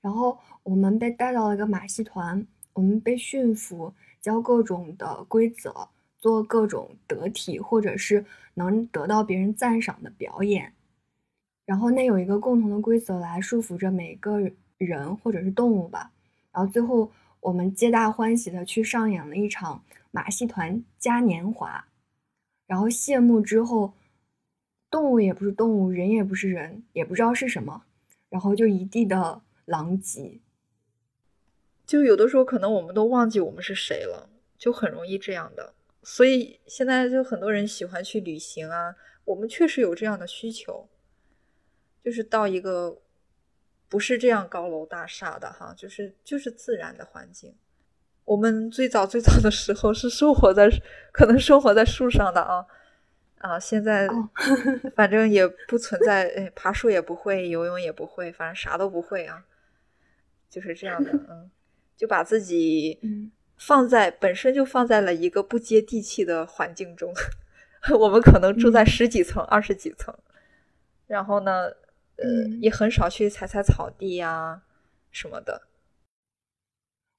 然后我们被带到了一个马戏团，我们被驯服，教各种的规则，做各种得体或者是能得到别人赞赏的表演。然后那有一个共同的规则来束缚着每个人或者是动物吧。然后最后我们皆大欢喜的去上演了一场马戏团嘉年华。然后谢幕之后，动物也不是动物，人也不是人，也不知道是什么，然后就一地的。狼藉，就有的时候可能我们都忘记我们是谁了，就很容易这样的。所以现在就很多人喜欢去旅行啊，我们确实有这样的需求，就是到一个不是这样高楼大厦的哈，就是就是自然的环境。我们最早最早的时候是生活在可能生活在树上的啊。啊，现在反正也不存在，爬树也不会，游泳也不会，反正啥都不会啊，就是这样的，嗯，就把自己放在本身就放在了一个不接地气的环境中，我们可能住在十几层、二十几层，然后呢，呃，也很少去踩踩草地呀什么的，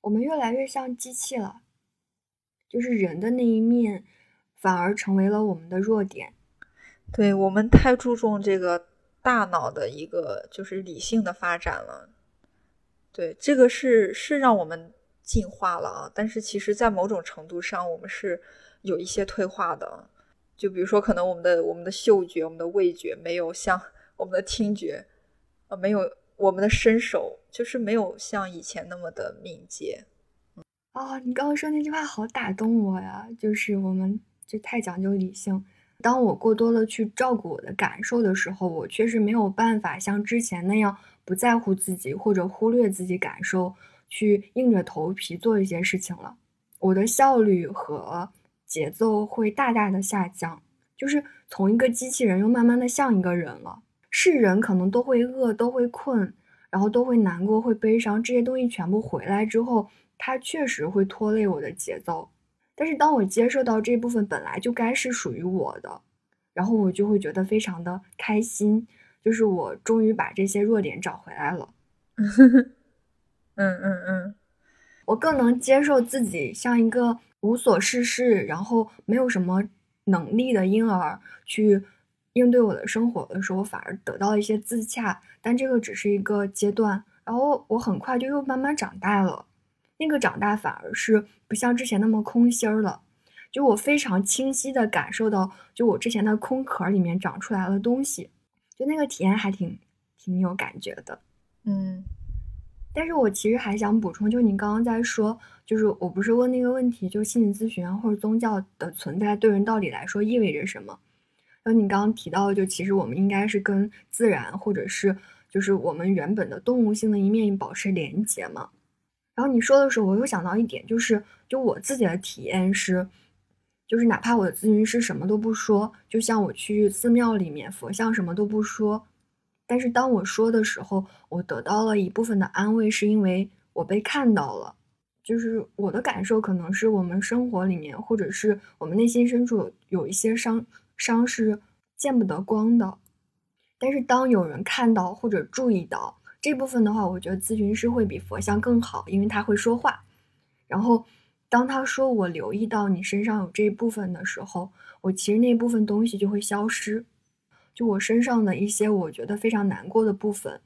我们越来越像机器了，就是人的那一面。反而成为了我们的弱点。对我们太注重这个大脑的一个就是理性的发展了。对，这个是是让我们进化了啊。但是其实，在某种程度上，我们是有一些退化的。就比如说，可能我们的我们的嗅觉、我们的味觉没有像我们的听觉，呃，没有我们的身手，就是没有像以前那么的敏捷。啊，你刚刚说那句话好打动我呀！就是我们。就太讲究理性。当我过多的去照顾我的感受的时候，我确实没有办法像之前那样不在乎自己或者忽略自己感受，去硬着头皮做一些事情了。我的效率和节奏会大大的下降，就是从一个机器人又慢慢的像一个人了。是人可能都会饿，都会困，然后都会难过，会悲伤，这些东西全部回来之后，它确实会拖累我的节奏。但是当我接受到这部分本来就该是属于我的，然后我就会觉得非常的开心，就是我终于把这些弱点找回来了。嗯嗯嗯，我更能接受自己像一个无所事事，然后没有什么能力的婴儿去应对我的生活的时候，反而得到了一些自洽。但这个只是一个阶段，然后我很快就又慢慢长大了。那个长大反而是不像之前那么空心儿了，就我非常清晰的感受到，就我之前的空壳里面长出来了东西，就那个体验还挺挺有感觉的，嗯。但是我其实还想补充，就你刚刚在说，就是我不是问那个问题，就心理咨询啊或者宗教的存在对人到底来说意味着什么？然后你刚刚提到，就其实我们应该是跟自然或者是就是我们原本的动物性的一面保持连接嘛。然后你说的时候，我又想到一点，就是就我自己的体验是，就是哪怕我的咨询师什么都不说，就像我去寺庙里面，佛像什么都不说，但是当我说的时候，我得到了一部分的安慰，是因为我被看到了。就是我的感受，可能是我们生活里面，或者是我们内心深处有一些伤伤是见不得光的，但是当有人看到或者注意到。这部分的话，我觉得咨询师会比佛像更好，因为他会说话。然后，当他说我留意到你身上有这一部分的时候，我其实那部分东西就会消失。就我身上的一些我觉得非常难过的部分，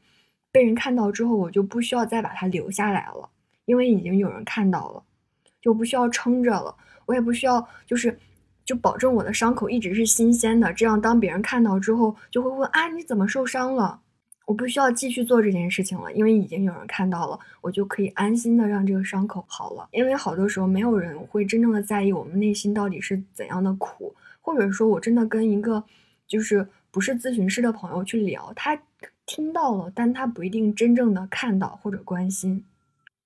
被人看到之后，我就不需要再把它留下来了，因为已经有人看到了，就不需要撑着了。我也不需要就是就保证我的伤口一直是新鲜的，这样当别人看到之后，就会问啊你怎么受伤了？我不需要继续做这件事情了，因为已经有人看到了，我就可以安心的让这个伤口好了。因为好多时候没有人会真正的在意我们内心到底是怎样的苦，或者说我真的跟一个就是不是咨询师的朋友去聊，他听到了，但他不一定真正的看到或者关心。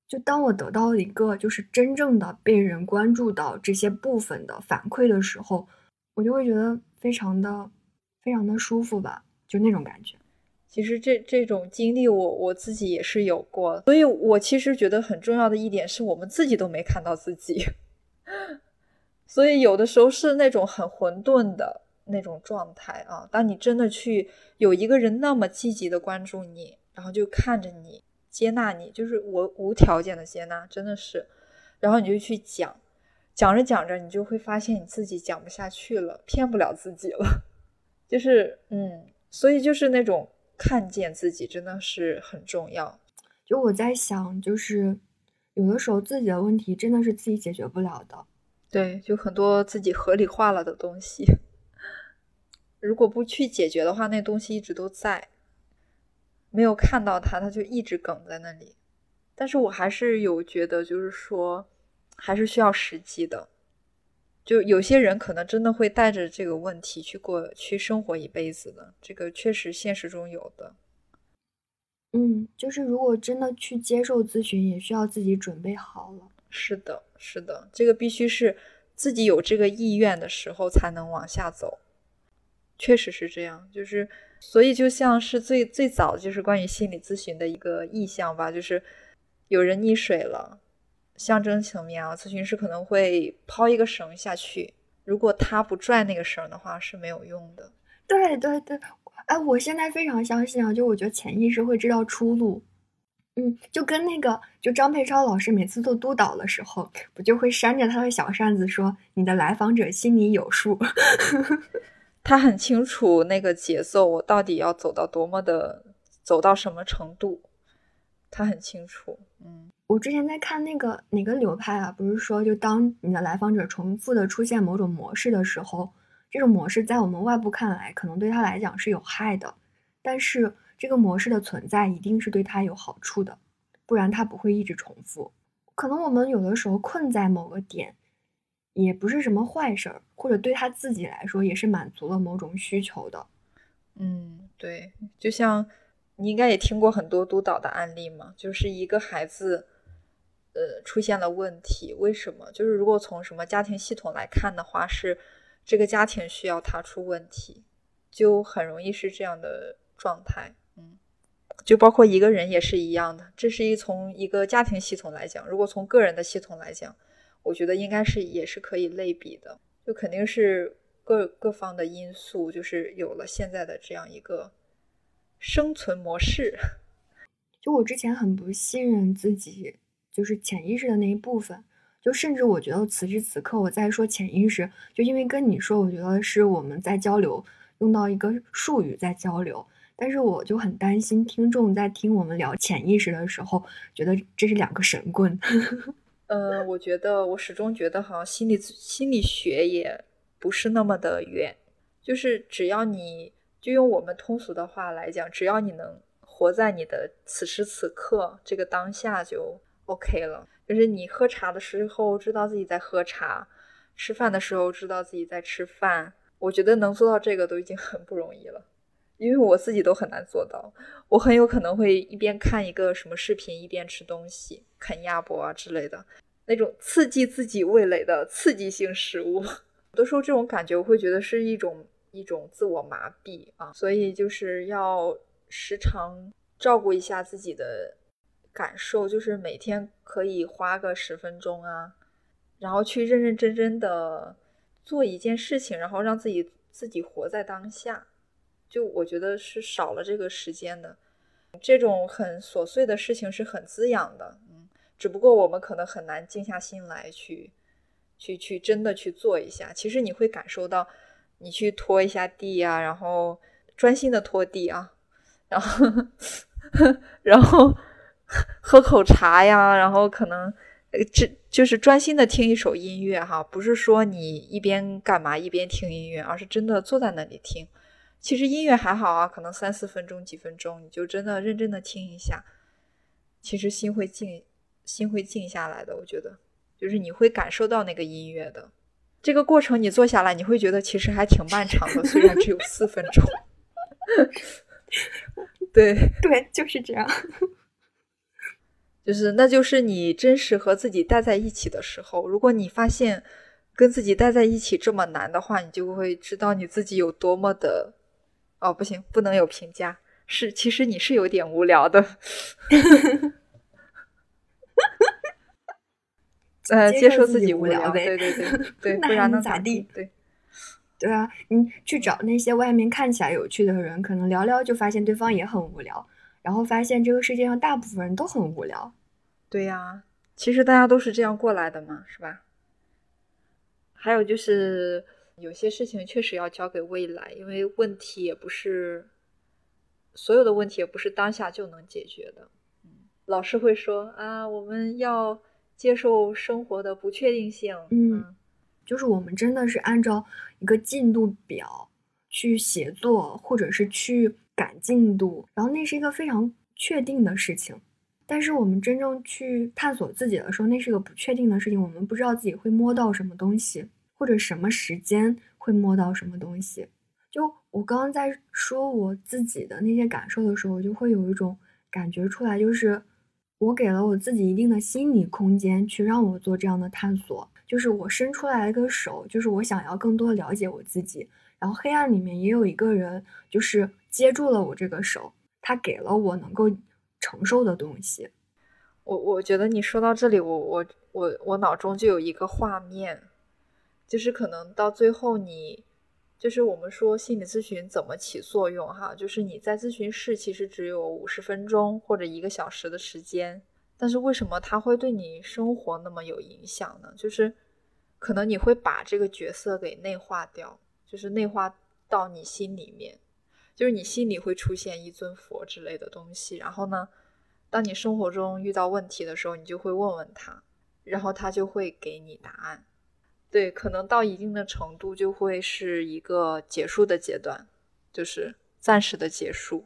就当我得到一个就是真正的被人关注到这些部分的反馈的时候，我就会觉得非常的非常的舒服吧，就那种感觉。其实这这种经历，我我自己也是有过，所以我其实觉得很重要的一点是我们自己都没看到自己，所以有的时候是那种很混沌的那种状态啊。当你真的去有一个人那么积极的关注你，然后就看着你，接纳你，就是我无条件的接纳，真的是，然后你就去讲，讲着讲着，你就会发现你自己讲不下去了，骗不了自己了，就是嗯，所以就是那种。看见自己真的是很重要。就我在想，就是有的时候自己的问题真的是自己解决不了的。对，就很多自己合理化了的东西，如果不去解决的话，那东西一直都在，没有看到它，它就一直梗在那里。但是我还是有觉得，就是说，还是需要时机的。就有些人可能真的会带着这个问题去过去生活一辈子的，这个确实现实中有的。嗯，就是如果真的去接受咨询，也需要自己准备好了。是的，是的，这个必须是自己有这个意愿的时候才能往下走。确实是这样，就是所以就像是最最早就是关于心理咨询的一个意向吧，就是有人溺水了。象征层面啊，咨询师可能会抛一个绳下去，如果他不拽那个绳的话是没有用的。对对对，哎，我现在非常相信啊，就我觉得潜意识会知道出路。嗯，就跟那个，就张佩超老师每次做督导的时候，不就会扇着他的小扇子说：“你的来访者心里有数。” 他很清楚那个节奏，我到底要走到多么的，走到什么程度，他很清楚。嗯。我之前在看那个哪个流派啊？不是说，就当你的来访者重复的出现某种模式的时候，这种模式在我们外部看来，可能对他来讲是有害的，但是这个模式的存在一定是对他有好处的，不然他不会一直重复。可能我们有的时候困在某个点，也不是什么坏事儿，或者对他自己来说也是满足了某种需求的。嗯，对，就像你应该也听过很多督导的案例嘛，就是一个孩子。呃，出现了问题，为什么？就是如果从什么家庭系统来看的话，是这个家庭需要他出问题，就很容易是这样的状态。嗯，就包括一个人也是一样的，这是一从一个家庭系统来讲，如果从个人的系统来讲，我觉得应该是也是可以类比的，就肯定是各各方的因素，就是有了现在的这样一个生存模式。就我之前很不信任自己，就是潜意识的那一部分。就甚至我觉得此时此刻我在说潜意识，就因为跟你说，我觉得是我们在交流，用到一个术语在交流。但是我就很担心听众在听我们聊潜意识的时候，觉得这是两个神棍。呃，我觉得我始终觉得好像心理心理学也不是那么的远，就是只要你就用我们通俗的话来讲，只要你能活在你的此时此刻这个当下就 OK 了。就是你喝茶的时候知道自己在喝茶，吃饭的时候知道自己在吃饭。我觉得能做到这个都已经很不容易了，因为我自己都很难做到。我很有可能会一边看一个什么视频，一边吃东西，啃鸭脖啊之类的那种刺激自己味蕾的刺激性食物。有的时候这种感觉我会觉得是一种一种自我麻痹啊，所以就是要时常照顾一下自己的。感受就是每天可以花个十分钟啊，然后去认认真真的做一件事情，然后让自己自己活在当下。就我觉得是少了这个时间的，这种很琐碎的事情是很滋养的。嗯，只不过我们可能很难静下心来去去去真的去做一下。其实你会感受到，你去拖一下地啊，然后专心的拖地啊，然后 然后。喝口茶呀，然后可能这就是专心的听一首音乐哈，不是说你一边干嘛一边听音乐，而是真的坐在那里听。其实音乐还好啊，可能三四分钟、几分钟，你就真的认真的听一下，其实心会静，心会静下来的。我觉得，就是你会感受到那个音乐的这个过程，你坐下来，你会觉得其实还挺漫长的，虽然只有四分钟。对 对，就是这样。就是，那就是你真实和自己待在一起的时候。如果你发现跟自己待在一起这么难的话，你就会知道你自己有多么的……哦，不行，不能有评价。是，其实你是有点无聊的。呃，接受自己无聊呗。对对对对，不然能咋地？对对啊，你去找那些外面看起来有趣的人，可能聊聊就发现对方也很无聊。然后发现这个世界上大部分人都很无聊，对呀，其实大家都是这样过来的嘛，是吧？还有就是有些事情确实要交给未来，因为问题也不是所有的问题也不是当下就能解决的。嗯，老师会说啊，我们要接受生活的不确定性。嗯，就是我们真的是按照一个进度表去写作，或者是去。赶进度，然后那是一个非常确定的事情，但是我们真正去探索自己的时候，那是个不确定的事情。我们不知道自己会摸到什么东西，或者什么时间会摸到什么东西。就我刚刚在说我自己的那些感受的时候，我就会有一种感觉出来，就是我给了我自己一定的心理空间，去让我做这样的探索。就是我伸出来一个手，就是我想要更多了解我自己。然后黑暗里面也有一个人，就是接住了我这个手，他给了我能够承受的东西。我我觉得你说到这里，我我我我脑中就有一个画面，就是可能到最后你，就是我们说心理咨询怎么起作用哈，就是你在咨询室其实只有五十分钟或者一个小时的时间，但是为什么它会对你生活那么有影响呢？就是可能你会把这个角色给内化掉。就是内化到你心里面，就是你心里会出现一尊佛之类的东西。然后呢，当你生活中遇到问题的时候，你就会问问他，然后他就会给你答案。对，可能到一定的程度就会是一个结束的阶段，就是暂时的结束。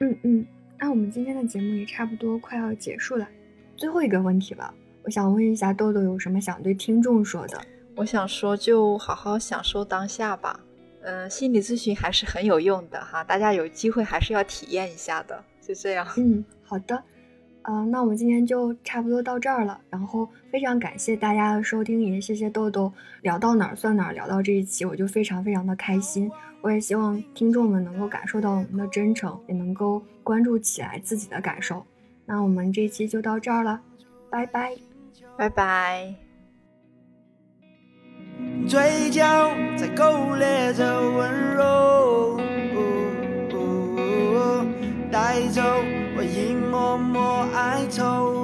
嗯嗯，那我们今天的节目也差不多快要结束了，最后一个问题了，我想问一下豆豆有什么想对听众说的？我想说，就好好享受当下吧。嗯，心理咨询还是很有用的哈，大家有机会还是要体验一下的。就这样。嗯，好的。嗯，那我们今天就差不多到这儿了。然后非常感谢大家的收听，也谢谢豆豆聊到哪儿算哪儿，聊到这一期我就非常非常的开心。我也希望听众们能够感受到我们的真诚，也能够关注起来自己的感受。那我们这一期就到这儿了，拜拜，拜拜。嘴角在勾勒着温柔带走我一抹抹哀愁